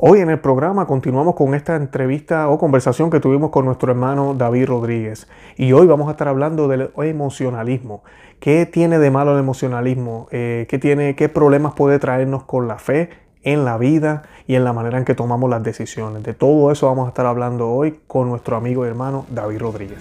Hoy en el programa continuamos con esta entrevista o conversación que tuvimos con nuestro hermano David Rodríguez y hoy vamos a estar hablando del emocionalismo. ¿Qué tiene de malo el emocionalismo? Eh, ¿qué, tiene, ¿Qué problemas puede traernos con la fe en la vida y en la manera en que tomamos las decisiones? De todo eso vamos a estar hablando hoy con nuestro amigo y hermano David Rodríguez.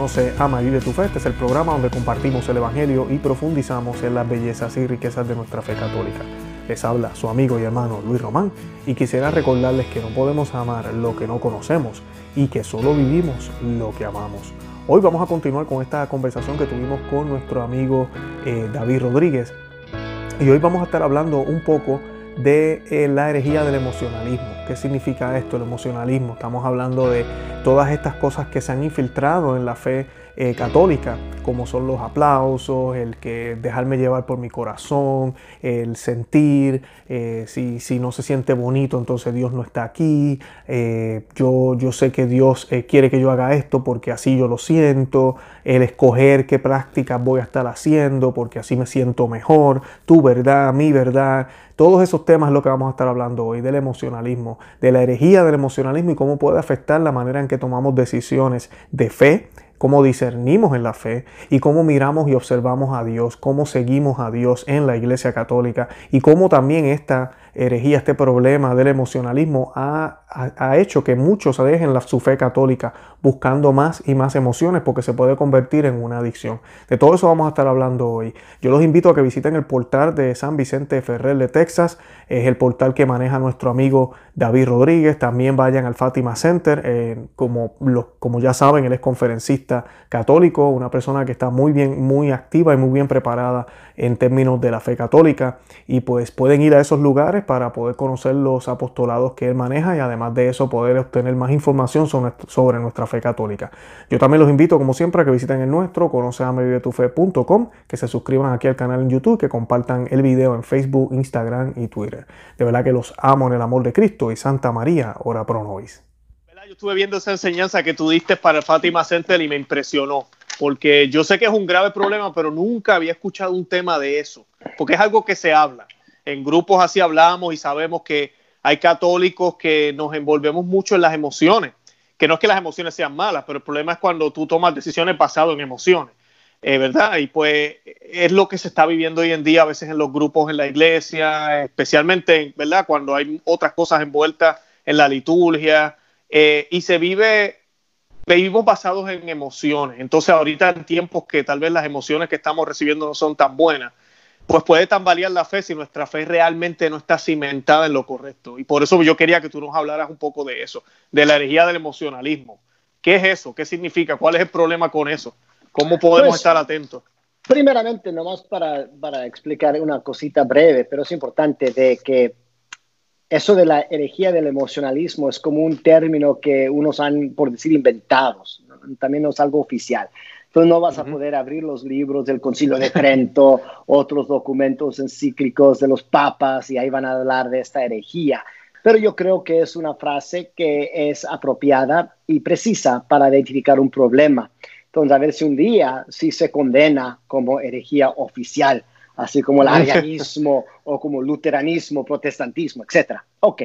Conoce, Ama y Vive tu Fe. Este es el programa donde compartimos el Evangelio y profundizamos en las bellezas y riquezas de nuestra fe católica. Les habla su amigo y hermano Luis Román y quisiera recordarles que no podemos amar lo que no conocemos y que solo vivimos lo que amamos. Hoy vamos a continuar con esta conversación que tuvimos con nuestro amigo eh, David Rodríguez y hoy vamos a estar hablando un poco de eh, la herejía del emocionalismo. ¿Qué significa esto, el emocionalismo? Estamos hablando de todas estas cosas que se han infiltrado en la fe eh, católica, como son los aplausos, el que dejarme llevar por mi corazón, el sentir, eh, si, si, no se siente bonito, entonces Dios no está aquí, yo, yo sé que Dios quiere que yo haga esto porque así yo lo siento, el escoger qué prácticas voy a estar haciendo porque así me siento mejor, tu verdad, mi verdad, todos esos temas es lo que vamos a estar hablando hoy, del emocionalismo, de la herejía del emocionalismo y cómo puede afectar la manera en que tomamos decisiones de fe, cómo discernimos en la fe y cómo miramos y observamos a Dios, cómo seguimos a Dios en la Iglesia Católica y cómo también esta herejía, este problema del emocionalismo ha, hecho que muchos dejen la, su fe católica buscando más y más emociones porque se puede convertir en una adicción. De todo eso vamos a estar hablando hoy. Yo los invito a que visiten el portal de San Vicente Ferrer de Texas, es el portal que maneja nuestro amigo David Rodríguez. También vayan al Fátima Center, eh, como, como ya saben, él es conferencista católico, una persona que está muy bien, muy activa y muy bien preparada en términos de la fe católica y pues pueden ir a esos lugares para poder conocer los apostolados que él maneja y además de eso poder obtener más información sobre, nuestra fe católica. Yo también los invito como siempre a que visiten el nuestro conoceamevivetufe.com, que se suscriban aquí al canal en YouTube, que compartan el video en Facebook, Instagram y Twitter. De verdad que los amo en el amor de Cristo y Santa María, ora pro nobis. Yo estuve viendo esa enseñanza que tú diste para el Fátima Center y me impresionó porque yo sé que es un grave problema, pero nunca había escuchado un tema de eso, porque es algo que se habla. En grupos así hablamos y sabemos que hay católicos que nos envolvemos mucho en las emociones, que no es que las emociones sean malas, pero el problema es cuando tú tomas decisiones basadas en emociones, eh, ¿verdad? Y pues es lo que se está viviendo hoy en día a veces en los grupos en la iglesia, especialmente, ¿verdad? Cuando hay otras cosas envueltas en la liturgia eh, y se vive vivimos basados en emociones. Entonces, ahorita en tiempos que tal vez las emociones que estamos recibiendo no son tan buenas, pues puede tambalear la fe si nuestra fe realmente no está cimentada en lo correcto. Y por eso yo quería que tú nos hablaras un poco de eso, de la herejía del emocionalismo. ¿Qué es eso? ¿Qué significa? ¿Cuál es el problema con eso? ¿Cómo podemos pues, estar atentos? Primeramente, nomás para, para explicar una cosita breve, pero es importante de que eso de la herejía del emocionalismo es como un término que unos han, por decir, inventados. También no es algo oficial. Entonces no vas a poder abrir los libros del Concilio de Trento, otros documentos encíclicos de los papas y ahí van a hablar de esta herejía. Pero yo creo que es una frase que es apropiada y precisa para identificar un problema. Entonces, a ver si un día sí se condena como herejía oficial así como el arianismo o como luteranismo, protestantismo, etc. Ok,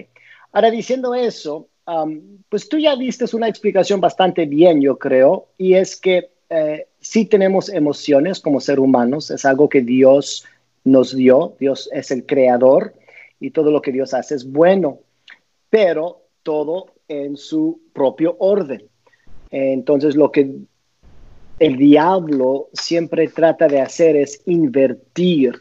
ahora diciendo eso, um, pues tú ya diste una explicación bastante bien, yo creo, y es que eh, sí tenemos emociones como ser humanos, es algo que Dios nos dio, Dios es el creador y todo lo que Dios hace es bueno, pero todo en su propio orden. Entonces, lo que el diablo siempre trata de hacer es invertir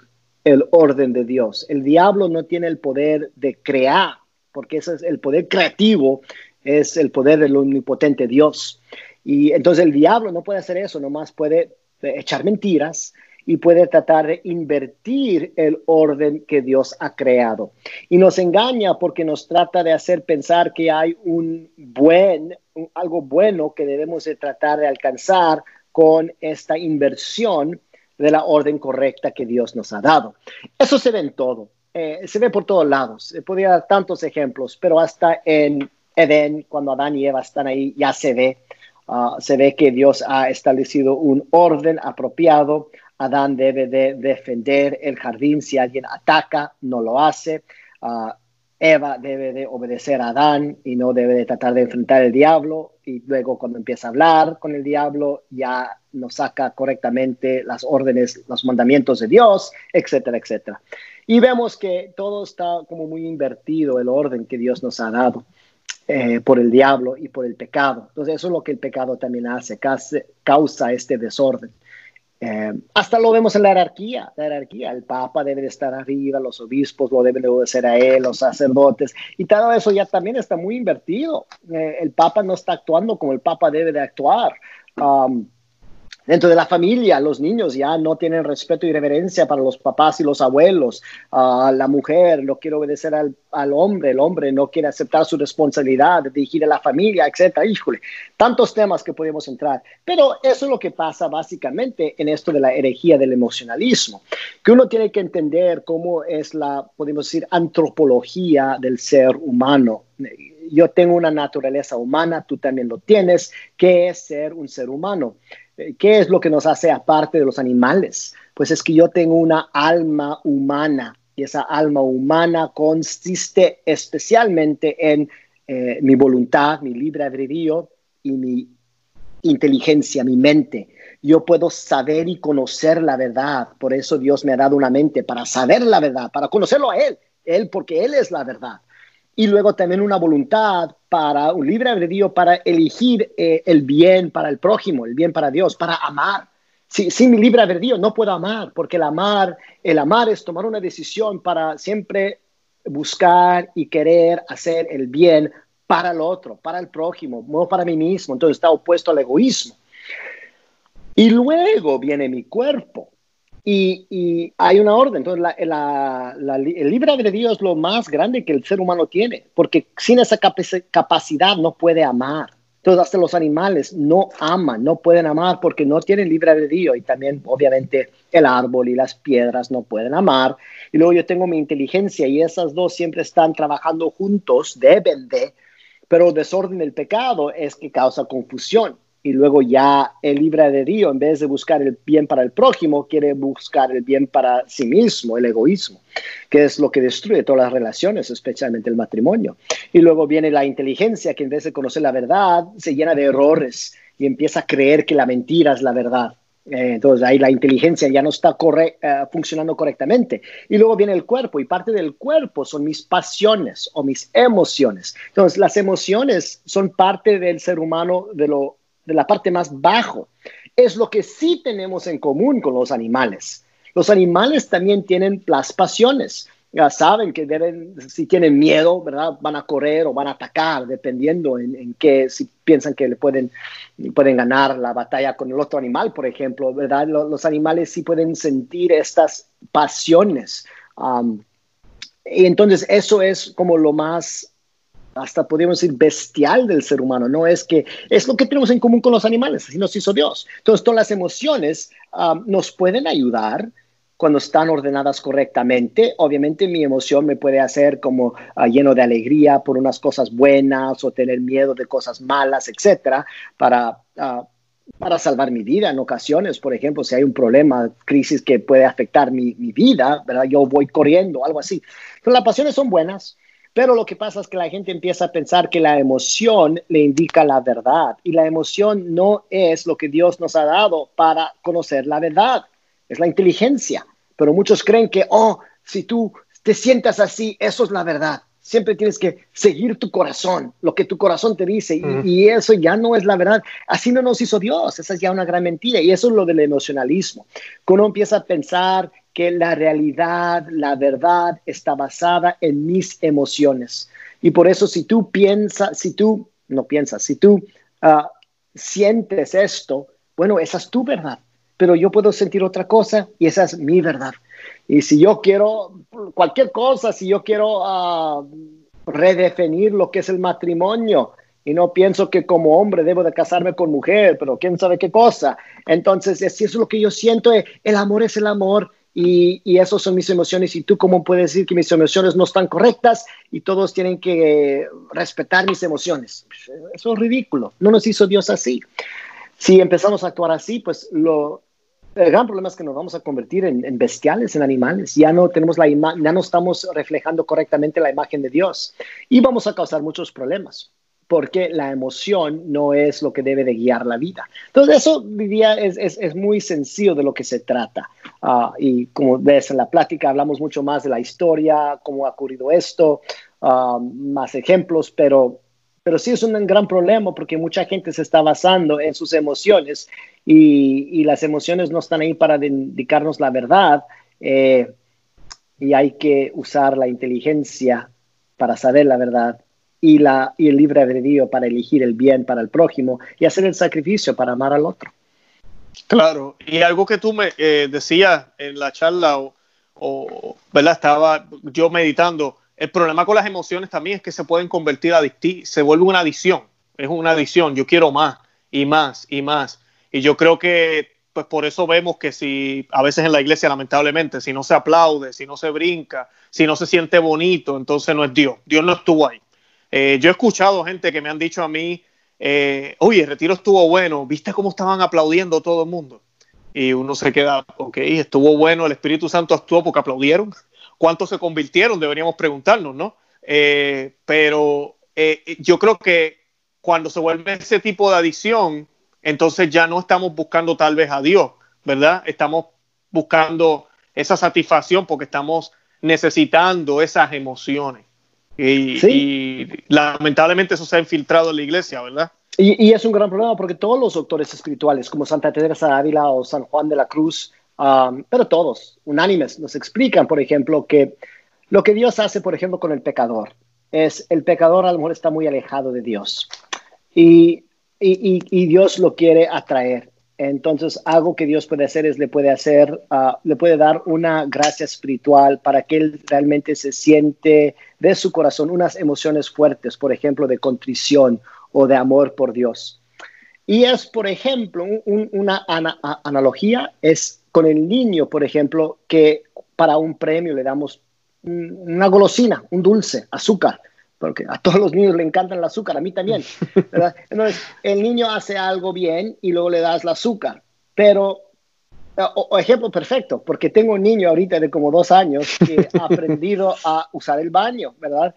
el orden de Dios. El diablo no tiene el poder de crear, porque ese es el poder creativo, es el poder del omnipotente Dios. Y entonces el diablo no puede hacer eso, nomás puede echar mentiras y puede tratar de invertir el orden que Dios ha creado. Y nos engaña porque nos trata de hacer pensar que hay un buen, algo bueno que debemos de tratar de alcanzar con esta inversión de la orden correcta que Dios nos ha dado. Eso se ve en todo, eh, se ve por todos lados. Podría dar tantos ejemplos, pero hasta en Edén, cuando Adán y Eva están ahí, ya se ve. ah, se ve que Dios ha establecido un orden apropiado. Adán debe de defender el jardín. Si alguien ataca, no lo hace. Ah, Eva debe de obedecer a Adán y no debe de tratar de enfrentar al diablo. Y luego cuando empieza a hablar con el diablo, ya no saca correctamente las órdenes, los mandamientos de Dios, etcétera, etcétera. Y vemos que todo está como muy invertido, el orden que Dios nos ha dado eh, por el diablo y por el pecado. Entonces eso es lo que el pecado también hace, causa este desorden. Eh, hasta lo vemos en la jerarquía, la jerarquía, el papa debe de estar arriba, los obispos lo deben de obedecer a él, los sacerdotes, y todo eso ya también está muy invertido. Eh, el papa no está actuando como el papa debe de actuar. Um, Dentro de la familia, los niños ya no tienen respeto y reverencia para los papás y los abuelos. Uh, la mujer no quiere obedecer al, al, hombre, el hombre no quiere aceptar su responsabilidad de dirigir a la familia, etc. Híjole, tantos temas que podemos entrar. Pero eso es lo que pasa básicamente en esto de la herejía del emocionalismo, que uno tiene que entender cómo es la, podemos decir, antropología del ser humano yo tengo una naturaleza humana, tú también lo tienes, ¿qué es ser un ser humano? ¿Qué es lo que nos hace aparte de los animales? Pues es que yo tengo una alma humana y esa alma humana consiste especialmente en eh, mi voluntad, mi libre albedrío y mi inteligencia, mi mente. Yo puedo saber y conocer la verdad. Por eso Dios me ha dado una mente para saber la verdad, para conocerlo a Él. Él, porque Él es la verdad y luego también una voluntad para un libre albedrío para elegir eh, el bien para el prójimo, el bien para Dios, para amar. Si, sin mi libre albedrío no puedo amar, porque el amar, el amar es tomar una decisión para siempre buscar y querer hacer el bien para el otro, para el prójimo, no para mí mismo. Entonces está opuesto al egoísmo. Y luego viene mi cuerpo. Y, hay una orden. Entonces, el libre albedrío es lo más grande que el ser humano tiene, porque sin esa capacidad no puede amar. Entonces, hasta los animales no aman, no pueden amar porque no tienen libre albedrío. Y también, obviamente, el árbol y las piedras no pueden amar. Y luego yo tengo mi inteligencia y esas dos siempre están trabajando juntos, deben de. Pero el desorden del pecado es que causa confusión y luego ya el libre de Dios, en vez de buscar el bien para el prójimo, quiere buscar el bien para sí mismo, el egoísmo, que es lo que destruye todas las relaciones, especialmente el matrimonio. Y luego viene la inteligencia, que en vez de conocer la verdad, se llena de errores y empieza a creer que la mentira es la verdad. Eh, entonces ahí la inteligencia ya no está eh, funcionando correctamente. Y luego viene el cuerpo y parte del cuerpo son mis pasiones o mis emociones. Entonces las emociones son parte del ser humano de lo de la parte más bajo. Es lo que sí tenemos en común con los animales. Los animales también tienen las pasiones. Ya saben que si tienen miedo, ¿verdad? Van a correr o van a atacar, dependiendo en, en qué, si piensan que le pueden, pueden ganar la batalla con el otro animal, por ejemplo, ¿verdad? Los, animales sí pueden sentir estas pasiones. y entonces eso es como lo más hasta podríamos decir bestial del ser humano, no es que es lo que tenemos en común con los animales, así nos hizo Dios. Entonces, todas las emociones um, nos pueden ayudar cuando están ordenadas correctamente. Obviamente mi emoción me puede hacer como uh, lleno de alegría por unas cosas buenas o tener miedo de cosas malas, etcétera, para, uh, para salvar mi vida en ocasiones. Por ejemplo, si hay un problema, crisis que puede afectar mi, mi vida, ¿verdad? yo voy corriendo, algo así. Pero las pasiones son buenas pero lo que pasa es que la gente empieza a pensar que la emoción le indica la verdad y la emoción no es lo que Dios nos ha dado para conocer la verdad, es la inteligencia. Pero muchos creen que, oh, si tú te sientas así, eso es la verdad. Siempre tienes que seguir tu corazón, lo que tu corazón te dice, y, eso ya no es la verdad. Así no nos hizo Dios, esa es ya una gran mentira, y eso es lo del emocionalismo. Cuando uno empieza a pensar que la realidad, la verdad está basada en mis emociones. Y por eso si tú piensas, si tú, no piensas, si tú ah, sientes esto, bueno, esa es tu verdad, pero yo puedo sentir otra cosa y esa es mi verdad. Y si yo quiero cualquier cosa, si yo quiero uh, redefinir lo que es el matrimonio, y no pienso que como hombre debo de casarme con mujer, pero quién sabe qué cosa. Entonces, si eso es lo que yo siento, el amor es el amor y, y esas son mis emociones y tú cómo puedes decir que mis emociones no están correctas y todos tienen que respetar mis emociones. Eso es ridículo, no nos hizo Dios así. Si empezamos a actuar así, pues lo, el gran problema es que nos vamos a convertir en, bestiales, en animales. Ya no tenemos la ya no estamos reflejando correctamente la imagen de Dios y vamos a causar muchos problemas porque la emoción no es lo que debe de guiar la vida. Entonces, eso diría es, muy sencillo de lo que se trata. Uh, y como ves en la plática, hablamos mucho más de la historia, cómo ha ocurrido esto, uh, más ejemplos, pero, sí es un gran problema porque mucha gente se está basando en sus emociones y, y las emociones no están ahí para indicarnos la verdad. Eh, y hay que usar la inteligencia para saber la verdad y, la, y el libre albedrío para elegir el bien para el prójimo y hacer el sacrificio para amar al otro. Claro, y algo que tú me eh, decías en la charla, o, ¿verdad? Estaba yo meditando, el problema con las emociones también es que se pueden convertir adictivas, se vuelve una adicción, es una adicción, yo quiero más y más y más. Y yo creo que pues por eso vemos que si a veces en la iglesia lamentablemente, si no se aplaude, si no se brinca, si no se siente bonito, entonces no es Dios, Dios no estuvo ahí. Eh, yo he escuchado gente que me han dicho a mí, eh, oye, el retiro estuvo bueno, ¿viste cómo estaban aplaudiendo todo el mundo? Y uno se queda, ok, estuvo bueno, el Espíritu Santo actuó porque aplaudieron. ¿Cuántos se convirtieron? Deberíamos preguntarnos, ¿no? Eh, pero yo creo que cuando se vuelve ese tipo de adicción, entonces ya no estamos buscando tal vez a Dios, ¿verdad? Estamos buscando esa satisfacción porque estamos necesitando esas emociones. Y, ¿Sí? y, lamentablemente eso se ha infiltrado en la iglesia, ¿verdad? Y, y, es un gran problema porque todos los doctores espirituales, como Santa Teresa de Ávila o San Juan de la Cruz, um, pero todos, unánimes, nos explican, por ejemplo, que lo que Dios hace, por ejemplo, con el pecador, es el pecador a lo mejor está muy alejado de Dios y, y Dios lo quiere atraer. Entonces, algo que Dios puede hacer es le puede hacer, uh, le puede dar una gracia espiritual para que él realmente se siente de su corazón unas emociones fuertes, por ejemplo, de contrición o de amor por Dios. Y es, por ejemplo, un, una ana, analogía es con el niño, por ejemplo, que para un premio le damos una golosina, un dulce, azúcar porque a todos los niños le encanta el azúcar, a mí también. ¿verdad? Entonces, el niño hace algo bien y luego le das el azúcar, pero, o, o, ejemplo perfecto, porque tengo un niño ahorita de como dos años que ha aprendido a usar el baño, ¿verdad?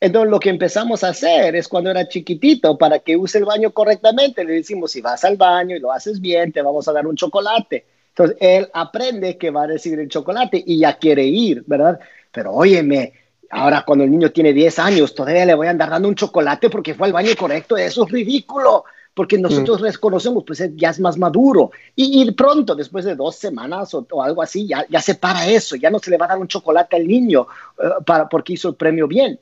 Entonces, lo que empezamos a hacer es cuando era chiquitito, para que use el baño correctamente, le decimos, si vas al baño y lo haces bien, te vamos a dar un chocolate. Entonces, él aprende que va a recibir el chocolate y ya quiere ir, ¿verdad? Pero óyeme, Ahora, cuando el niño tiene 10 años, todavía le voy a andar dando un chocolate porque fue al baño correcto. Eso es ridículo, porque nosotros mm. reconocemos, pues ya es más maduro. Y, y pronto, después de dos semanas o, o, algo así, ya, ya se para eso. Ya no se le va a dar un chocolate al niño uh, para, porque hizo el premio bien.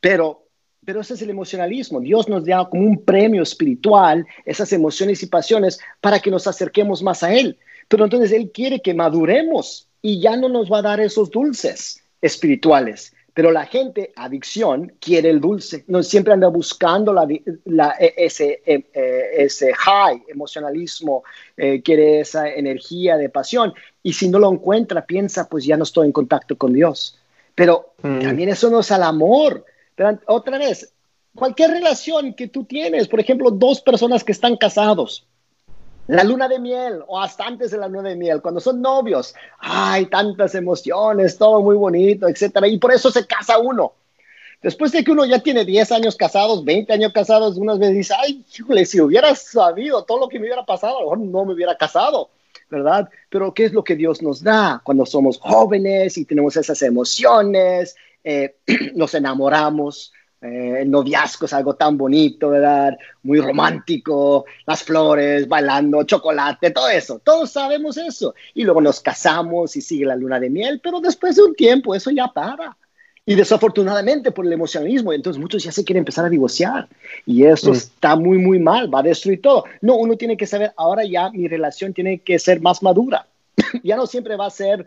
Pero, pero ese es el emocionalismo. Dios nos da como un premio espiritual esas emociones y pasiones para que nos acerquemos más a Él. Pero entonces Él quiere que maduremos y ya no nos va a dar esos dulces espirituales pero la gente, adicción, quiere el dulce. No, siempre anda buscando la, la, ese, eh, ese high, emocionalismo, eh, quiere esa energía de pasión. Y si no lo encuentra, piensa, pues ya no estoy en contacto con Dios. Pero mm. también eso no es al amor. Pero otra vez, cualquier relación que tú tienes, por ejemplo, dos personas que están casados, la luna de miel o hasta antes de la luna de miel, cuando son novios, hay tantas emociones, todo muy bonito, etcétera, y por eso se casa uno. Después de que uno ya tiene 10 años casados, 20 años casados, unas veces dice, ay, híjole, si hubiera sabido todo lo que me hubiera pasado, a lo mejor no me hubiera casado, ¿verdad? Pero ¿qué es lo que Dios nos da cuando somos jóvenes y tenemos esas emociones, eh, nos enamoramos, eh, el noviazgo es algo tan bonito, ¿verdad? Muy romántico, las flores, bailando, chocolate, todo eso. Todos sabemos eso. Y luego nos casamos y sigue la luna de miel, pero después de un tiempo eso ya para. Y desafortunadamente por el emocionalismo, entonces muchos ya se quieren empezar a divorciar. Y eso mm. está muy, muy mal, va a destruir todo. No, uno tiene que saber, ahora ya mi relación tiene que ser más madura. ya no siempre va a ser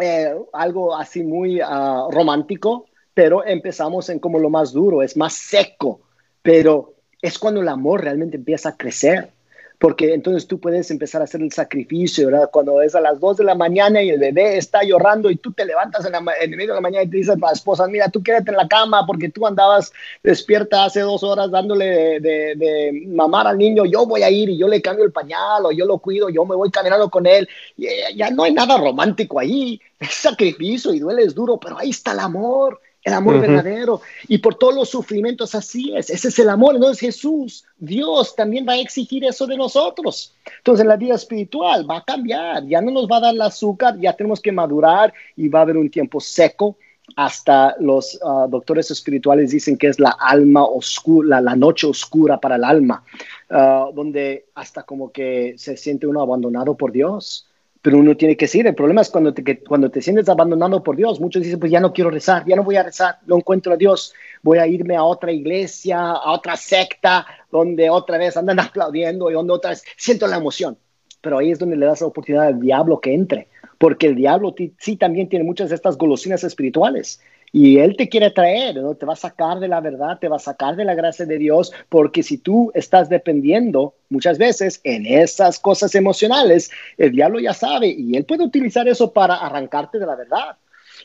eh, algo así muy uh, romántico, pero empezamos en como lo más duro, es más seco, pero es cuando el amor realmente empieza a crecer. porque entonces tú puedes empezar a hacer el sacrificio, ¿verdad? Cuando es a las 2 de la mañana y el bebé está llorando y tú te levantas en, el medio de la mañana y te dices a la esposa, mira, tú quédate en la cama porque tú andabas despierta hace dos horas dándole de, mamar al niño, yo voy a ir y yo le cambio el pañal o yo lo cuido, yo me voy caminando con él. Y eh, ya no hay nada romántico ahí, es sacrificio y duele, es duro, pero ahí está el amor el amor verdadero. Y por todos los sufrimientos así es, ese es el amor. Entonces Jesús, Dios también va a exigir eso de nosotros. Entonces la vida espiritual va a cambiar, ya no nos va a dar el azúcar, ya tenemos que madurar y va a haber un tiempo seco. Hasta los ah, doctores espirituales dicen que es la alma oscura, la, noche oscura para el alma, ah, donde hasta como que se siente uno abandonado por Dios pero uno tiene que seguir. El problema es cuando te, cuando te sientes abandonado por Dios. Muchos dicen, pues ya no quiero rezar, ya no voy a rezar, no encuentro a Dios, voy a irme a otra iglesia, a otra secta, donde otra vez andan aplaudiendo y donde otra vez siento la emoción. Pero ahí es donde le das la oportunidad al diablo que entre, porque el diablo sí también tiene muchas de estas golosinas espirituales. Y Él te quiere traer, ¿no? te va a sacar de la verdad, te va a sacar de la gracia de Dios, porque si tú estás dependiendo muchas veces en esas cosas emocionales, el diablo ya sabe y Él puede utilizar eso para arrancarte de la verdad,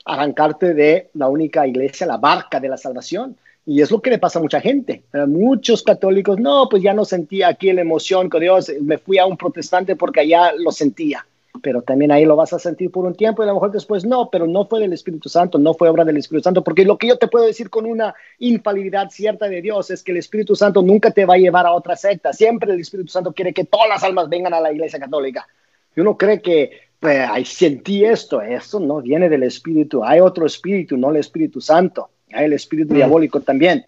arrancarte de la única iglesia, la barca de la salvación. Y es lo que le pasa a mucha gente. muchos católicos, no, pues ya no sentía aquí la emoción con Dios, me fui a un protestante porque allá lo sentía pero también ahí lo vas a sentir por un tiempo y a lo mejor después no, pero no fue del Espíritu Santo, no fue obra del Espíritu Santo, porque lo que yo te puedo decir con una infalibilidad cierta de Dios es que el Espíritu Santo nunca te va a llevar a otra secta, siempre el Espíritu Santo quiere que todas las almas vengan a la Iglesia Católica. Y uno cree que, pues, ahí sentí esto, eso no viene del Espíritu, hay otro Espíritu, no el Espíritu Santo, hay el Espíritu mm. diabólico también.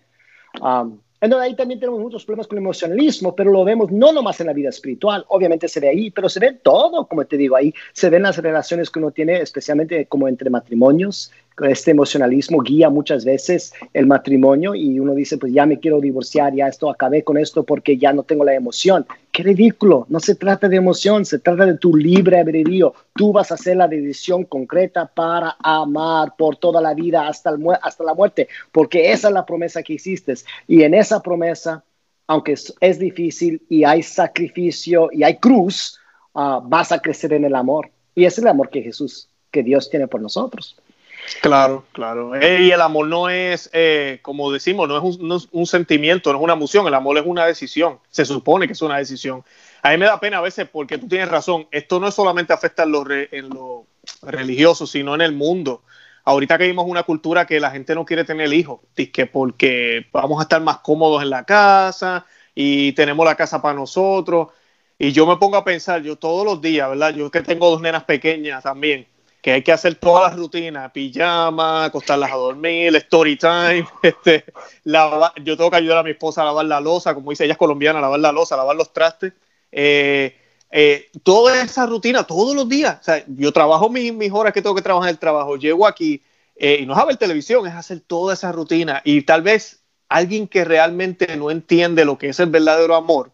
Um, entonces ahí también tenemos muchos problemas con el emocionalismo, pero lo vemos no nomás en la vida espiritual, obviamente se ve ahí, pero se ve todo, como te digo, ahí se ven las relaciones que uno tiene, especialmente como entre matrimonios, este emocionalismo guía muchas veces el matrimonio y uno dice, pues ya me quiero divorciar, ya esto acabé con esto porque ya no tengo la emoción. Qué ridículo, no se trata de emoción, se trata de tu libre albedrío. Tú vas a hacer la decisión concreta para amar por toda la vida hasta, hasta la muerte, porque esa es la promesa que hiciste. Y en esa promesa, aunque es, difícil y hay sacrificio y hay cruz, ah, vas a crecer en el amor. Y ese es el amor que Jesús, que Dios tiene por nosotros. Claro, claro. Y el amor no es, eh, como decimos, no es un, sentimiento, no es una emoción, el amor es una decisión, se supone que es una decisión. A mí me da pena a veces porque tú tienes razón, esto no solamente afecta en lo, religioso, sino en el mundo. Ahorita que vimos una cultura que la gente no quiere tener hijos, que porque vamos a estar más cómodos en la casa y tenemos la casa para nosotros. Y yo me pongo a pensar, yo todos los días, ¿verdad? Yo que tengo dos nenas pequeñas también, que hay que hacer todas las rutinas, pijama, acostarlas a dormir, story time, este, yo tengo que ayudar a mi esposa a lavar la losa, como dice ella es colombiana, lavar la losa, lavar los trastes. Eh, eh, toda esa rutina, todos los días. O sea, yo trabajo mis, mis horas que tengo que trabajar el trabajo, llego aquí eh, y no es a ver televisión, es hacer toda esa rutina. Y tal vez alguien que realmente no entiende lo que es el verdadero amor,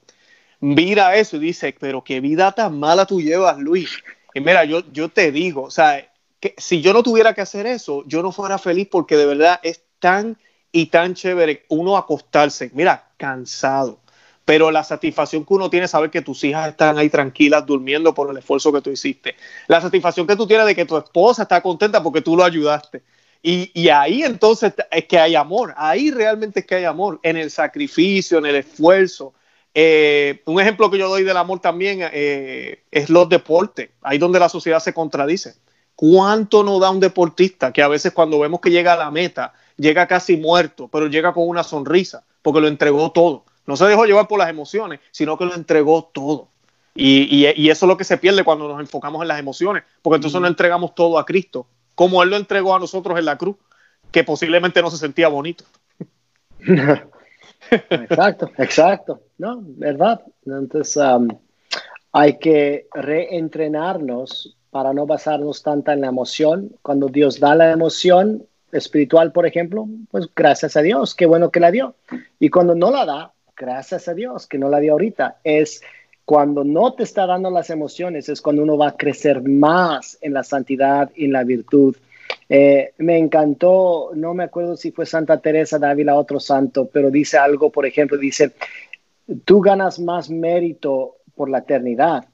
mira eso y dice, pero qué vida tan mala tú llevas, Luis. Y mira, yo, yo te digo, o sea, que si yo no tuviera que hacer eso, yo no fuera feliz porque de verdad es tan y tan chévere uno acostarse, mira, cansado. Pero la satisfacción que uno tiene saber que tus hijas están ahí tranquilas durmiendo por el esfuerzo que tú hiciste. La satisfacción que tú tienes de que tu esposa está contenta porque tú lo ayudaste. Y, y, ahí entonces es que hay amor, ahí realmente es que hay amor, en el sacrificio, en el esfuerzo, eh, un ejemplo que yo doy del amor también eh, es los deportes, ahí donde la sociedad se contradice. ¿Cuánto nos da un deportista que a veces cuando vemos que llega a la meta, llega casi muerto, pero llega con una sonrisa, porque lo entregó todo? No se dejó llevar por las emociones, sino que lo entregó todo. Y, eso es lo que se pierde cuando nos enfocamos en las emociones, porque entonces no entregamos todo a Cristo, como Él lo entregó a nosotros en la cruz, que posiblemente no se sentía bonito. Exacto, exacto, ¿no? ¿Verdad? Entonces um, hay que reentrenarnos para no basarnos tanto en la emoción. Cuando Dios da la emoción espiritual, por ejemplo, pues gracias a Dios, qué bueno que la dio. Y cuando no la da, gracias a Dios que no la dio ahorita. Es cuando no te está dando las emociones, es cuando uno va a crecer más en la santidad y en la virtud eh, me encantó, no me acuerdo si fue Santa Teresa de Ávila, otro santo, pero dice algo, por ejemplo, dice, tú ganas más mérito por la eternidad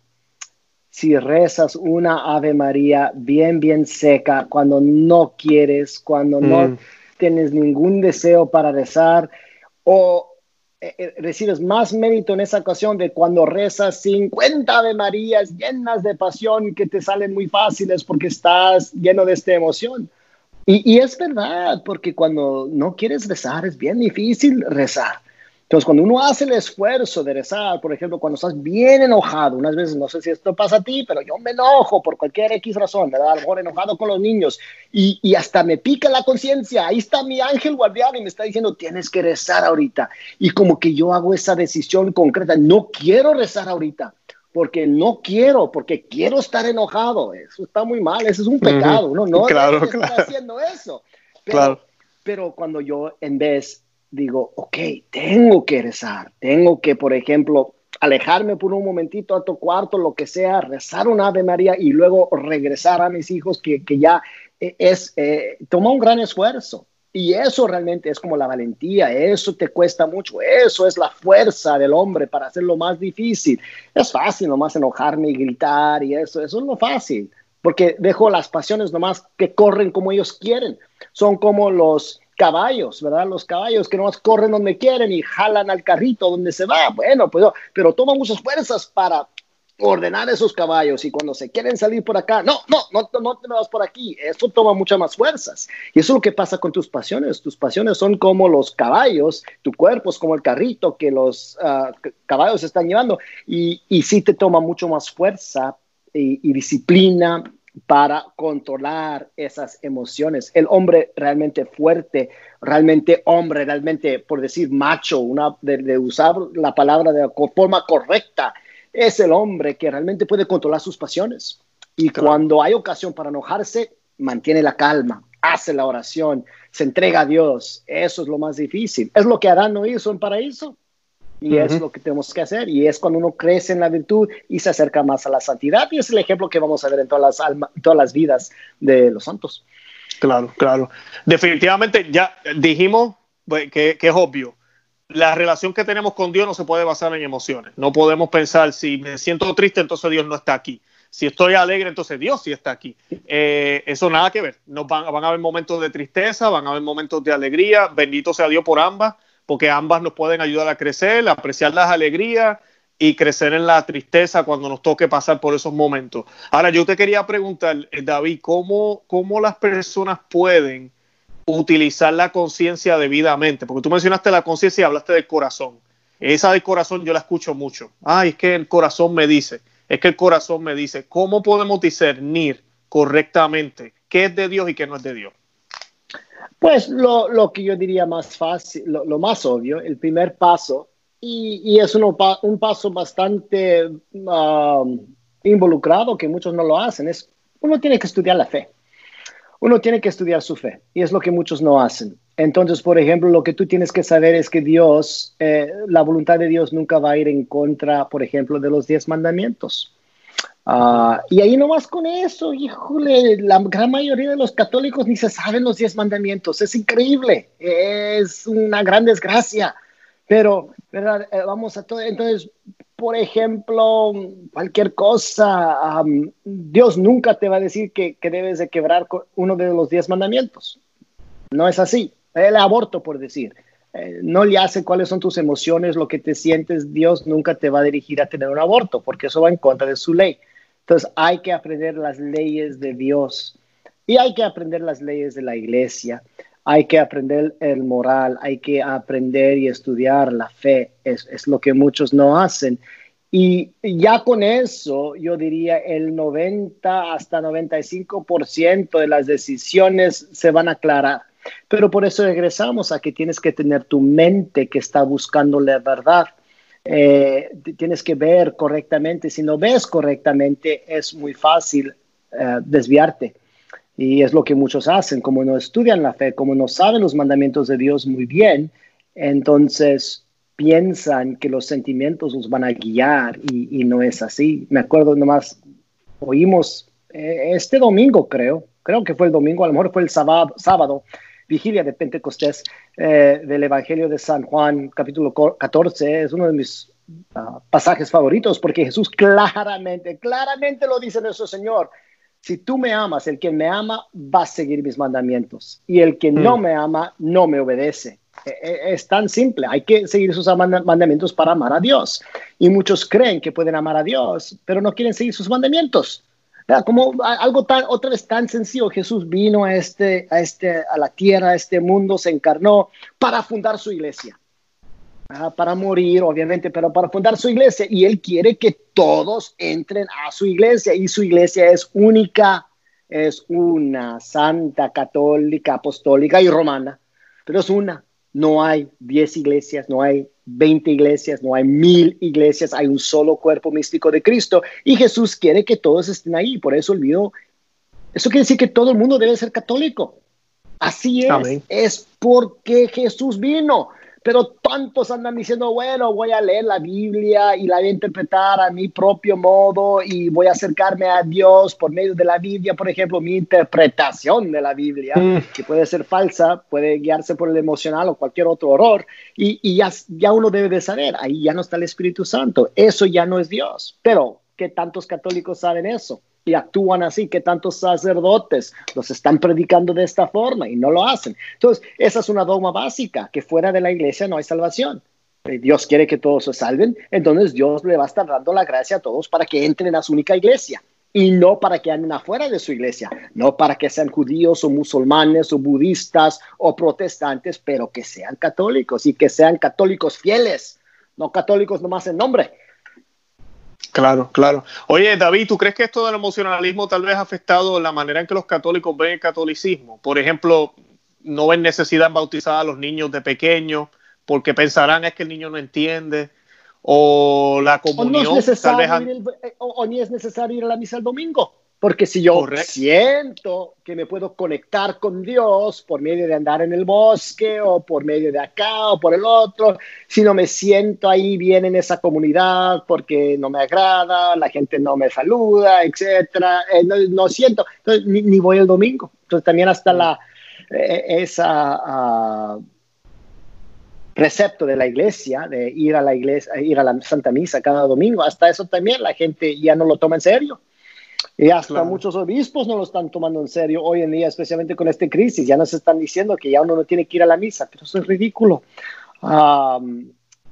si rezas una Ave María bien, bien seca, cuando no quieres, cuando no mm. tienes ningún deseo para rezar, o recibes más mérito en esa ocasión de cuando rezas 50 Ave Marías llenas de pasión que te salen muy fáciles porque estás lleno de esta emoción. Y, y es verdad, porque cuando no quieres rezar es bien difícil rezar. Entonces, cuando uno hace el esfuerzo de rezar, por ejemplo, cuando estás bien enojado, unas veces, no sé si esto pasa a ti, pero yo me enojo por cualquier X razón, ¿verdad? A lo mejor enojado con los niños y, y hasta me pica la conciencia. Ahí está mi ángel guardián y me está diciendo, tienes que rezar ahorita. Y como que yo hago esa decisión concreta, no quiero rezar ahorita porque no quiero, porque quiero estar enojado. Eso está muy mal, eso es un pecado. Uno no claro, claro. haciendo eso. claro. pero cuando yo en vez digo, ok, tengo que rezar, tengo que, por ejemplo, alejarme por un momentito a tu cuarto, lo que sea, rezar una Ave María y luego regresar a mis hijos, que, que ya eh, es, eh, toma un gran esfuerzo. Y eso realmente es como la valentía, eso te cuesta mucho, eso es la fuerza del hombre para hacerlo más difícil. Es fácil nomás enojarme y gritar y eso, eso es lo fácil, porque dejo las pasiones nomás que corren como ellos quieren. Son como los, caballos, ¿verdad? Los caballos que nomás corren donde quieren y jalan al carrito donde se va. Bueno, pues, pero toma muchas fuerzas para ordenar esos caballos y cuando se quieren salir por acá, no, no, no, no te vas por aquí, eso toma muchas más fuerzas. Y eso es lo que pasa con tus pasiones. Tus pasiones son como los caballos, tu cuerpo es como el carrito que los uh, caballos están llevando y, y sí te toma mucho más fuerza y, y disciplina para controlar esas emociones. El hombre realmente fuerte, realmente hombre, realmente, por decir macho, una, de, usar la palabra de forma correcta, es el hombre que realmente puede controlar sus pasiones. Y cuando hay ocasión para enojarse, mantiene la calma, hace la oración, se entrega a Dios. Eso es lo más difícil. Es lo que Adán no hizo en paraíso. Y es lo que tenemos que hacer. Y es cuando uno crece en la virtud y se acerca más a la santidad. Y es el ejemplo que vamos a ver en todas las, todas las vidas de los santos. Claro, claro. Definitivamente, ya dijimos pues, que, que, es obvio. La relación que tenemos con Dios no se puede basar en emociones. No podemos pensar, si me siento triste, entonces Dios no está aquí. Si estoy alegre, entonces Dios sí está aquí. Eh, eso nada que ver. Nos van, van a haber momentos de tristeza, van a haber momentos de alegría. Bendito sea Dios por ambas porque ambas nos pueden ayudar a crecer, a apreciar las alegrías y crecer en la tristeza cuando nos toque pasar por esos momentos. Ahora, yo te quería preguntar, eh, David, ¿cómo, cómo las personas pueden utilizar la conciencia debidamente? Porque tú mencionaste la conciencia y hablaste del corazón. Esa del corazón yo la escucho mucho. Ay, es que el corazón me dice, es que el corazón me dice, ¿cómo podemos discernir correctamente qué es de Dios y qué no es de Dios? Pues lo, lo, que yo diría más fácil, lo, más obvio, el primer paso, y, y es uno, un paso bastante um, involucrado que muchos no lo hacen, es uno tiene que estudiar la fe. Uno tiene que estudiar su fe, y es lo que muchos no hacen. Entonces, por ejemplo, lo que tú tienes que saber es que Dios, eh, la voluntad de Dios nunca va a ir en contra, por ejemplo, de los diez mandamientos. Uh, y ahí nomás con eso, híjole, la gran mayoría de los católicos ni se saben los diez mandamientos, es increíble, es una gran desgracia, pero ¿verdad? Eh, vamos a todo, entonces, por ejemplo, cualquier cosa, um, Dios nunca te va a decir que, que, debes de quebrar uno de los diez mandamientos, no es así, el aborto, por decir. Eh, no le hace cuáles son tus emociones, lo que te sientes, Dios nunca te va a dirigir a tener un aborto, porque eso va en contra de su ley. Entonces hay que aprender las leyes de Dios y hay que aprender las leyes de la iglesia. Hay que aprender el moral, hay que aprender y estudiar la fe. Es, lo que muchos no hacen. Y ya con eso, yo diría el 90 hasta 95% de las decisiones se van a aclarar. Pero por eso regresamos a que tienes que tener tu mente que está buscando la verdad eh, tienes que ver correctamente. Si no ves correctamente, es muy fácil eh, desviarte. Y es lo que muchos hacen, como no estudian la fe, como no saben los mandamientos de Dios muy bien, entonces piensan que los sentimientos los van a guiar y, no es así. Me acuerdo nomás, oímos eh, este domingo, creo, creo que fue el domingo, a lo mejor fue el sábado, sábado vigilia de Pentecostés eh, del Evangelio de San Juan, capítulo 14, es uno de mis ah, pasajes favoritos, porque Jesús claramente, claramente lo dice nuestro Señor. Si tú me amas, el que me ama va a seguir mis mandamientos y el que no mm. me ama no me obedece. E, e, es tan simple, hay que seguir sus mandamientos para amar a Dios. Y muchos creen que pueden amar a Dios, pero no quieren seguir sus mandamientos. Como algo tan, otra vez tan sencillo, Jesús vino a, este, a, este, a la tierra, a este mundo, se encarnó para fundar su iglesia. Para morir, obviamente, pero para fundar su iglesia. Y Él quiere que todos entren a su iglesia. Y su iglesia es única, es una santa, católica, apostólica y romana. Pero es una. No hay diez iglesias, no hay 20 iglesias, no hay mil iglesias, hay un solo cuerpo místico de Cristo y Jesús quiere que todos estén ahí. Por eso olvidó. Eso quiere decir que todo el mundo debe ser católico. Así es. Es porque Jesús vino pero tantos andan diciendo, bueno, voy a leer la Biblia y la voy a interpretar a mi propio modo y voy a acercarme a Dios por medio de la Biblia, por ejemplo, mi interpretación de la Biblia, mm. que puede ser falsa, puede guiarse por el emocional o cualquier otro horror, y, y ya, ya uno debe de saber, ahí ya no está el Espíritu Santo, eso ya no es Dios, pero ¿qué tantos católicos saben eso? Y actúan así, que tantos sacerdotes los están predicando de esta forma y no lo hacen. Entonces, esa es una dogma básica, que fuera de la iglesia no hay salvación. Dios quiere que todos se salven, entonces Dios le va a estar dando la gracia a todos para que entren a su única iglesia y no para que anden afuera de su iglesia, no para que sean judíos o musulmanes o budistas o protestantes, pero que sean católicos y que sean católicos fieles, no católicos nomás en nombre. Claro, claro. Oye, David, ¿tú crees que esto del emocionalismo tal vez ha afectado la manera en que los católicos ven el catolicismo? Por ejemplo, no ven necesidad en bautizar a los niños de pequeños porque pensarán es que el niño no entiende o la comunión. O, o ni es necesario ir a la misa el domingo. Porque si yo siento que me puedo conectar con Dios por medio de andar en el bosque o por medio de acá o por el otro, si no me siento ahí bien en esa comunidad porque no me agrada, la gente no me saluda, etcétera, eh, no, siento, ni, voy el domingo. Entonces también hasta la eh, esa uh, precepto de la iglesia de ir a la iglesia, ir a la Santa Misa cada domingo, hasta eso también la gente ya no lo toma en serio. Y hasta muchos obispos no lo están tomando en serio hoy en día, especialmente con esta crisis. Ya nos están diciendo que ya uno no tiene que ir a la misa, pero eso es ridículo.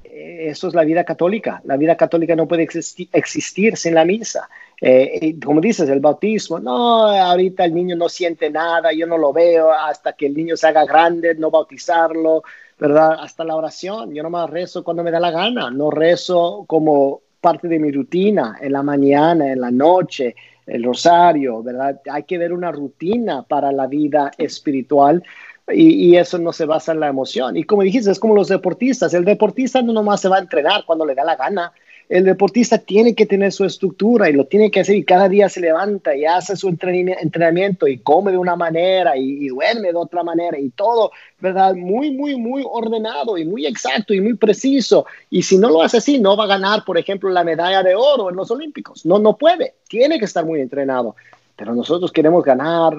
eso es la vida católica. La vida católica no puede existir sin la misa. Eh, como dices, el bautismo, no, ahorita el niño no siente nada, yo no lo veo hasta que el niño se haga grande, no bautizarlo, ¿verdad? Hasta la oración, yo nomás rezo cuando me da la gana, no rezo como parte de mi rutina en la mañana, en la noche, el rosario, ¿verdad? Hay que ver una rutina para la vida espiritual y, eso no se basa en la emoción. Y como dijiste, es como los deportistas. El deportista no nomás se va a entrenar cuando le da la gana el deportista tiene que tener su estructura y lo tiene que hacer y cada día se levanta y hace su entrenamiento y come de una manera y, duerme de otra manera y todo, ¿verdad? Muy, muy, muy ordenado y muy exacto y muy preciso. Y si no lo hace así, no va a ganar, por ejemplo, la medalla de oro en los Olímpicos. No, no puede. Tiene que estar muy entrenado. Pero nosotros queremos ganar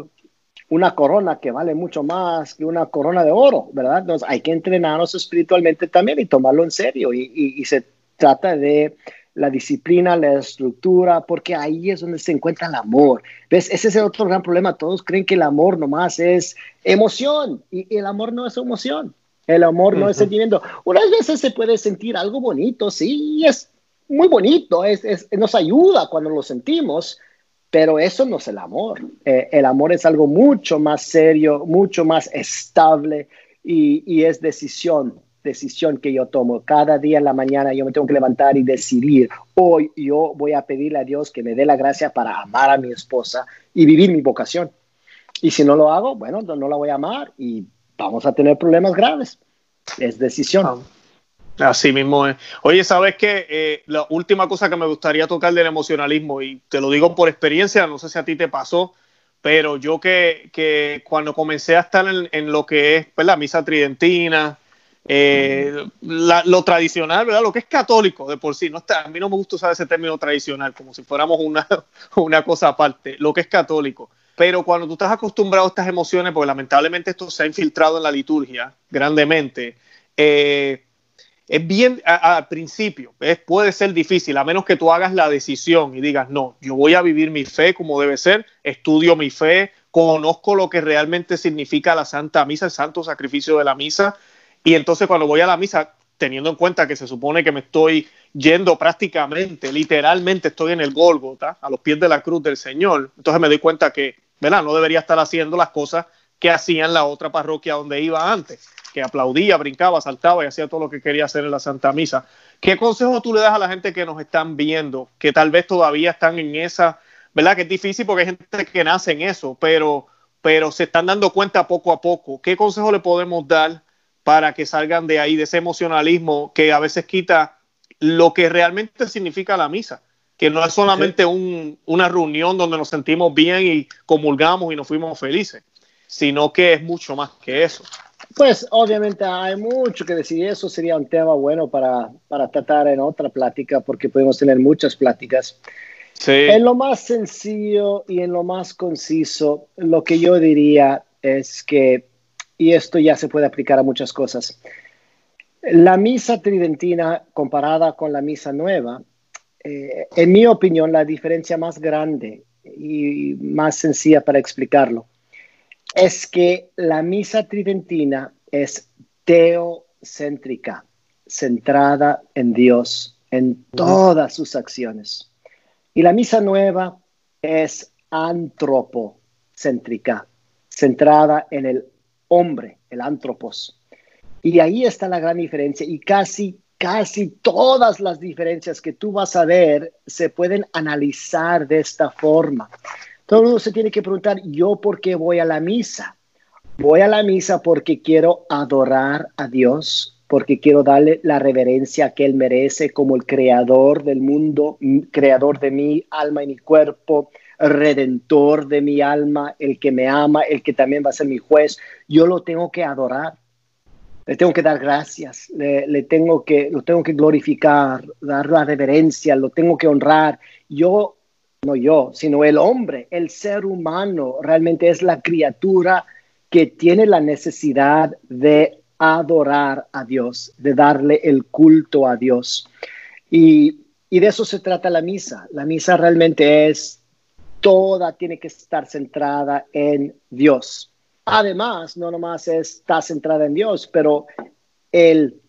una corona que vale mucho más que una corona de oro, ¿verdad? Entonces hay que entrenarnos espiritualmente también y tomarlo en serio y, se trata de la disciplina, la estructura, porque ahí es donde se encuentra el amor. ¿Ves? Ese es el otro gran problema. Todos creen que el amor nomás es emoción y el amor no es emoción. El amor no es sentimiento. Unas veces se puede sentir algo bonito, sí, es muy bonito, es, nos ayuda cuando lo sentimos, pero eso no es el amor. Eh, el amor es algo mucho más serio, mucho más estable y, y es decisión decisión que yo tomo. Cada día en la mañana yo me tengo que levantar y decidir, hoy yo voy a pedirle a Dios que me dé la gracia para amar a mi esposa y vivir mi vocación. Y si no lo hago, bueno, no la voy a amar y vamos a tener problemas graves. Es decisión. Ah, así mismo es. Oye, ¿sabes qué? Eh, la última cosa que me gustaría tocar del emocionalismo, y te lo digo por experiencia, no sé si a ti te pasó, pero yo que, que cuando comencé a estar en, en lo que es pues, la misa tridentina, eh, lo tradicional, ¿verdad? Lo que es católico de por sí, no está, a mí no me gusta usar ese término tradicional como si fuéramos una, una cosa aparte, lo que es católico. Pero cuando tú estás acostumbrado a estas emociones, porque lamentablemente esto se ha infiltrado en la liturgia grandemente, eh, es bien al principio, puede ser difícil, a menos que tú hagas la decisión y digas, no, yo voy a vivir mi fe como debe ser, estudio mi fe, conozco lo que realmente significa la Santa Misa, el santo sacrificio de la misa, y entonces cuando voy a la misa, teniendo en cuenta que se supone que me estoy yendo prácticamente, literalmente estoy en el Gólgota, a los pies de la cruz del Señor, entonces me doy cuenta que, ¿verdad? No debería estar haciendo las cosas que hacía en la otra parroquia donde iba antes que aplaudía, brincaba, saltaba y hacía todo lo que quería hacer en la Santa Misa. ¿Qué consejo tú le das a la gente que nos están viendo, que tal vez todavía están en esa, verdad que es difícil porque hay gente que nace en eso, pero, pero se están dando cuenta poco a poco? ¿Qué consejo le podemos dar para que salgan de ahí, de ese emocionalismo que a veces quita lo que realmente significa la misa? que no es solamente una reunión donde nos sentimos bien y comulgamos y nos fuimos felices, sino que es mucho más que eso. Pues obviamente hay mucho que decir. Eso sería un tema bueno para, para tratar en otra plática porque podemos tener muchas pláticas. Sí. En lo más sencillo y en lo más conciso, lo que yo diría es que, y esto ya se puede aplicar a muchas cosas, la misa tridentina comparada con la misa nueva, eh, en mi opinión, la diferencia más grande y más sencilla para explicarlo es que la misa tridentina es teocéntrica, centrada en Dios, en todas sus acciones. Y la misa nueva es antropocéntrica, centrada en el hombre, el antropos. Y ahí está la gran diferencia y casi, casi todas las diferencias que tú vas a ver se pueden analizar de esta forma. Todo el mundo se tiene que preguntar, ¿yo por qué voy a la misa? Voy a la misa porque quiero adorar a Dios, porque quiero darle la reverencia que Él merece como el creador del mundo, creador de mi alma y mi cuerpo, redentor de mi alma, el que me ama, el que también va a ser mi juez. Yo lo tengo que adorar. Le tengo que dar gracias, le, tengo que, lo tengo que glorificar, dar la reverencia, lo tengo que honrar. Yo no yo, sino el hombre, el ser humano, realmente es la criatura que tiene la necesidad de adorar a Dios, de darle el culto a Dios. Y, de eso se trata la misa. La misa realmente es, toda tiene que estar centrada en Dios. Además, no nomás está centrada en Dios, pero el,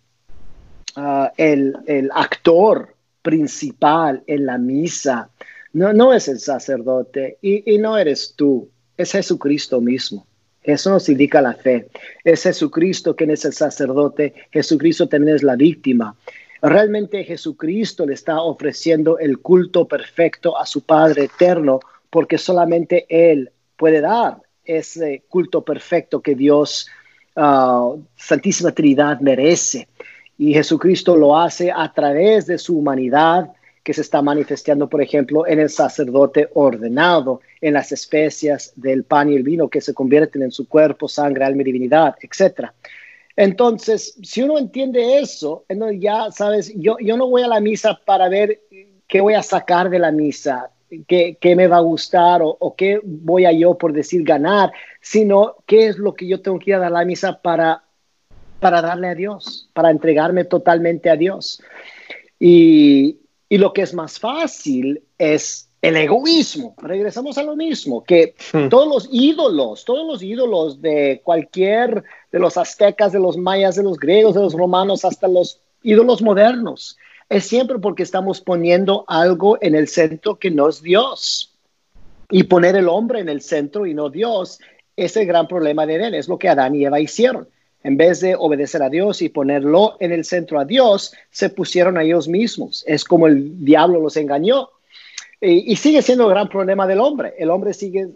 ah, el, el actor principal en la misa no, no es el sacerdote y, no eres tú, es Jesucristo mismo. Eso nos indica la fe. Es Jesucristo quien es el sacerdote, Jesucristo también es la víctima. Realmente Jesucristo le está ofreciendo el culto perfecto a su Padre eterno porque solamente Él puede dar ese culto perfecto que Dios, ah, Santísima Trinidad, merece. Y Jesucristo lo hace a través de su humanidad, que se está manifestando, por ejemplo, en el sacerdote ordenado, en las especias del pan y el vino que se convierten en su cuerpo, sangre, alma y divinidad, etc. Entonces, si uno entiende eso, ya sabes, yo, yo no voy a la misa para ver qué voy a sacar de la misa, qué, qué me va a gustar o, o, qué voy a yo, por decir, ganar, sino qué es lo que yo tengo que ir a la misa para, para darle a Dios, para entregarme totalmente a Dios. Y, y lo que es más fácil es el egoísmo. Regresamos a lo mismo, que hmm. todos los ídolos, todos los ídolos de cualquier, de los aztecas, de los mayas, de los griegos, de los romanos, hasta los ídolos modernos, es siempre porque estamos poniendo algo en el centro que no es Dios. Y poner el hombre en el centro y no Dios es el gran problema de él, es lo que Adán y Eva hicieron en vez de obedecer a Dios y ponerlo en el centro a Dios, se pusieron a ellos mismos. Es como el diablo los engañó. Y, sigue siendo el gran problema del hombre. El hombre sigue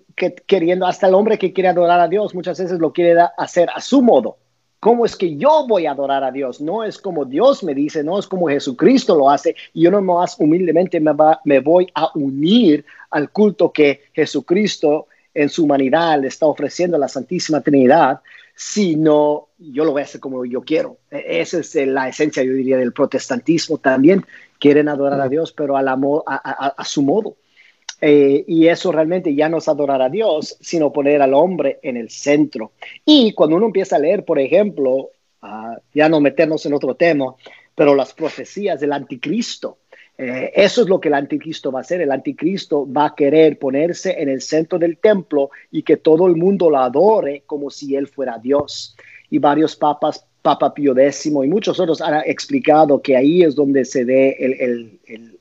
queriendo, hasta el hombre que quiere adorar a Dios, muchas veces lo quiere hacer a su modo. ¿Cómo es que yo voy a adorar a Dios? No es como Dios me dice, no es como Jesucristo lo hace. Y yo no más humildemente me, me voy a unir al culto que Jesucristo en su humanidad le está ofreciendo a la Santísima Trinidad, sino yo lo voy a hacer como yo quiero. E, esa es la esencia, yo diría, del protestantismo también. Quieren adorar a Dios, pero a, su modo. Eh, y eso realmente ya no es adorar a Dios, sino poner al hombre en el centro. Y cuando uno empieza a leer, por ejemplo, ya no meternos en otro tema, pero las profecías del anticristo. Eh, eso es lo que el anticristo va a hacer. El anticristo va a querer ponerse en el centro del templo y que todo el mundo lo adore como si él fuera Dios. Y varios papas, Papa Pío X y muchos otros han explicado que ahí es donde se ve el, el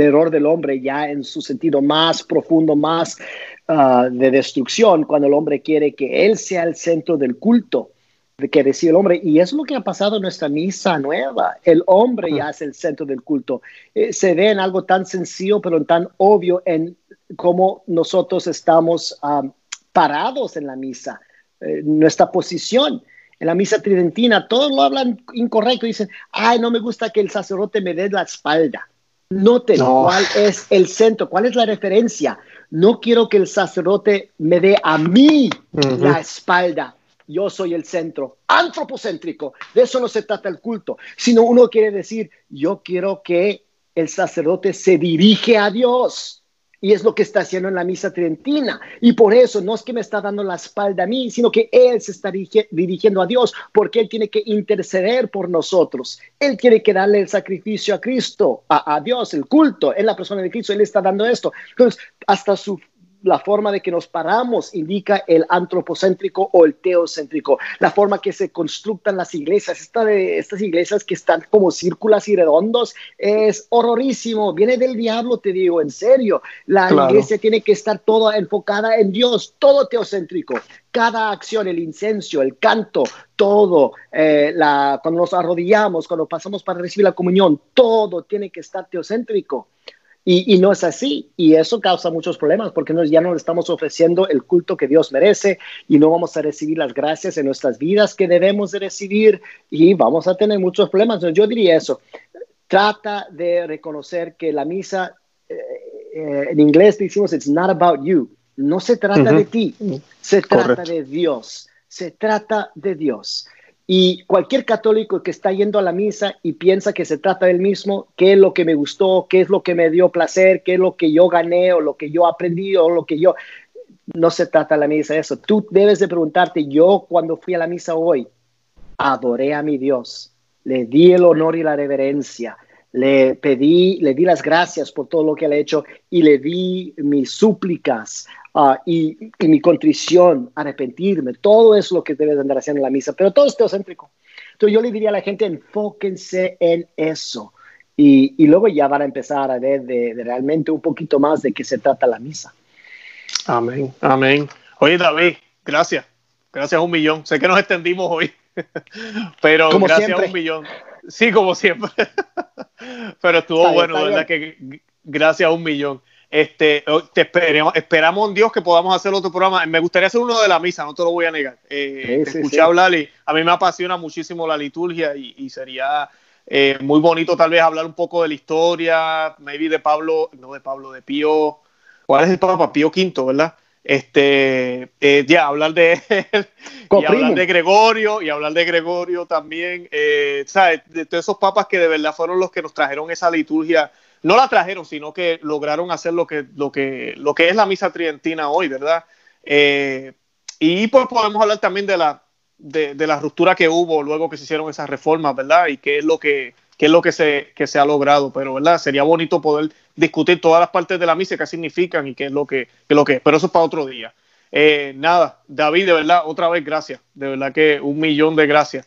error del hombre ya en su sentido más profundo, más ah, de destrucción, cuando el hombre quiere que él sea el centro del culto que decía el hombre, y es lo que ha pasado en nuestra misa nueva. El hombre ya es el centro del culto. Eh, se ve en algo tan sencillo, pero tan obvio en cómo nosotros estamos ah, parados en la misa, eh, nuestra posición. En la misa tridentina, todos lo hablan incorrecto, dicen, ay, no me gusta que el sacerdote me dé la espalda. Noten cuál es el centro, cuál es la referencia. No quiero que el sacerdote me dé a mí la espalda. Yo soy el centro antropocéntrico. De eso no se trata el culto, sino uno quiere decir, yo quiero que el sacerdote se dirige a Dios. Y es lo que está haciendo en la misa tridentina. Y por eso no es que me está dando la espalda a mí, sino que Él se está dirigiendo a Dios, porque Él tiene que interceder por nosotros. Él tiene que darle el sacrificio a Cristo, a, a Dios, el culto en la persona de Cristo. Él está dando esto. Entonces, hasta su la forma de que nos paramos indica el antropocéntrico o el teocéntrico, la forma que se constructan las iglesias. Esta de, estas iglesias que están como círculos y redondos es horrorísimo, viene del diablo, te digo, en serio. La iglesia tiene que estar toda enfocada en Dios, todo teocéntrico. Cada acción, el incenso, el canto, todo, eh, la, cuando nos arrodillamos, cuando pasamos para recibir la comunión, todo tiene que estar teocéntrico. Y, no es así. Y eso causa muchos problemas porque ya no le estamos ofreciendo el culto que Dios merece y no vamos a recibir las gracias en nuestras vidas que debemos de recibir y vamos a tener muchos problemas. Yo diría eso. Trata de reconocer que la misa, eh, eh, en inglés decimos, it's not about you. No se trata de ti, se trata de Dios. Se trata de Dios. Y cualquier católico que está yendo a la misa y piensa que se trata del mismo, qué es lo que me gustó, qué es lo que me dio placer, qué es lo que yo gané o lo que yo aprendí o lo que yo... No se trata la misa de eso. Tú debes de preguntarte, yo cuando fui a la misa hoy, adoré a mi Dios, le di el honor y la reverencia, le pedí, le di las gracias por todo lo que él ha hecho y le di mis súplicas uh, y, y, mi contrición, arrepentirme. Todo es lo que debe andar haciendo en la misa, pero todo es teocéntrico. Entonces yo le diría a la gente, enfóquense en eso. Y, y luego ya van a empezar a ver de, de, realmente un poquito más de qué se trata la misa. Amén, amén. Oye, David, gracias. Gracias un millón. Sé que nos extendimos hoy, pero Como gracias siempre. un millón. Sí, como siempre. Pero estuvo bueno, ¿verdad? Que gracias a un millón. Este, te esperamos, esperamos en Dios que podamos hacer otro programa. Me gustaría hacer uno de la misa, no te lo voy a negar. Eh, sí, te escuché sí. hablar y a mí me apasiona muchísimo la liturgia y, y sería eh, muy bonito tal vez hablar un poco de la historia, maybe de Pablo, no de Pablo, de Pío. ¿Cuál es el Papa? Pío V, ¿verdad? este eh, ya hablar de él y hablar de Gregorio y hablar de Gregorio también eh, ¿sabes? de todos esos papas que de verdad fueron los que nos trajeron esa liturgia no la trajeron sino que lograron hacer lo que lo que lo que es la misa tridentina hoy verdad eh, y pues podemos hablar también de la de, ruptura que hubo luego que se hicieron esas reformas verdad y qué es lo que qué es lo que se que se ha logrado pero verdad sería bonito poder discutir todas las partes de la misa, qué significan y qué es lo que, qué es, lo que es. Pero eso es para otro día. Eh, nada, David, de verdad, otra vez gracias. De verdad que un millón de gracias.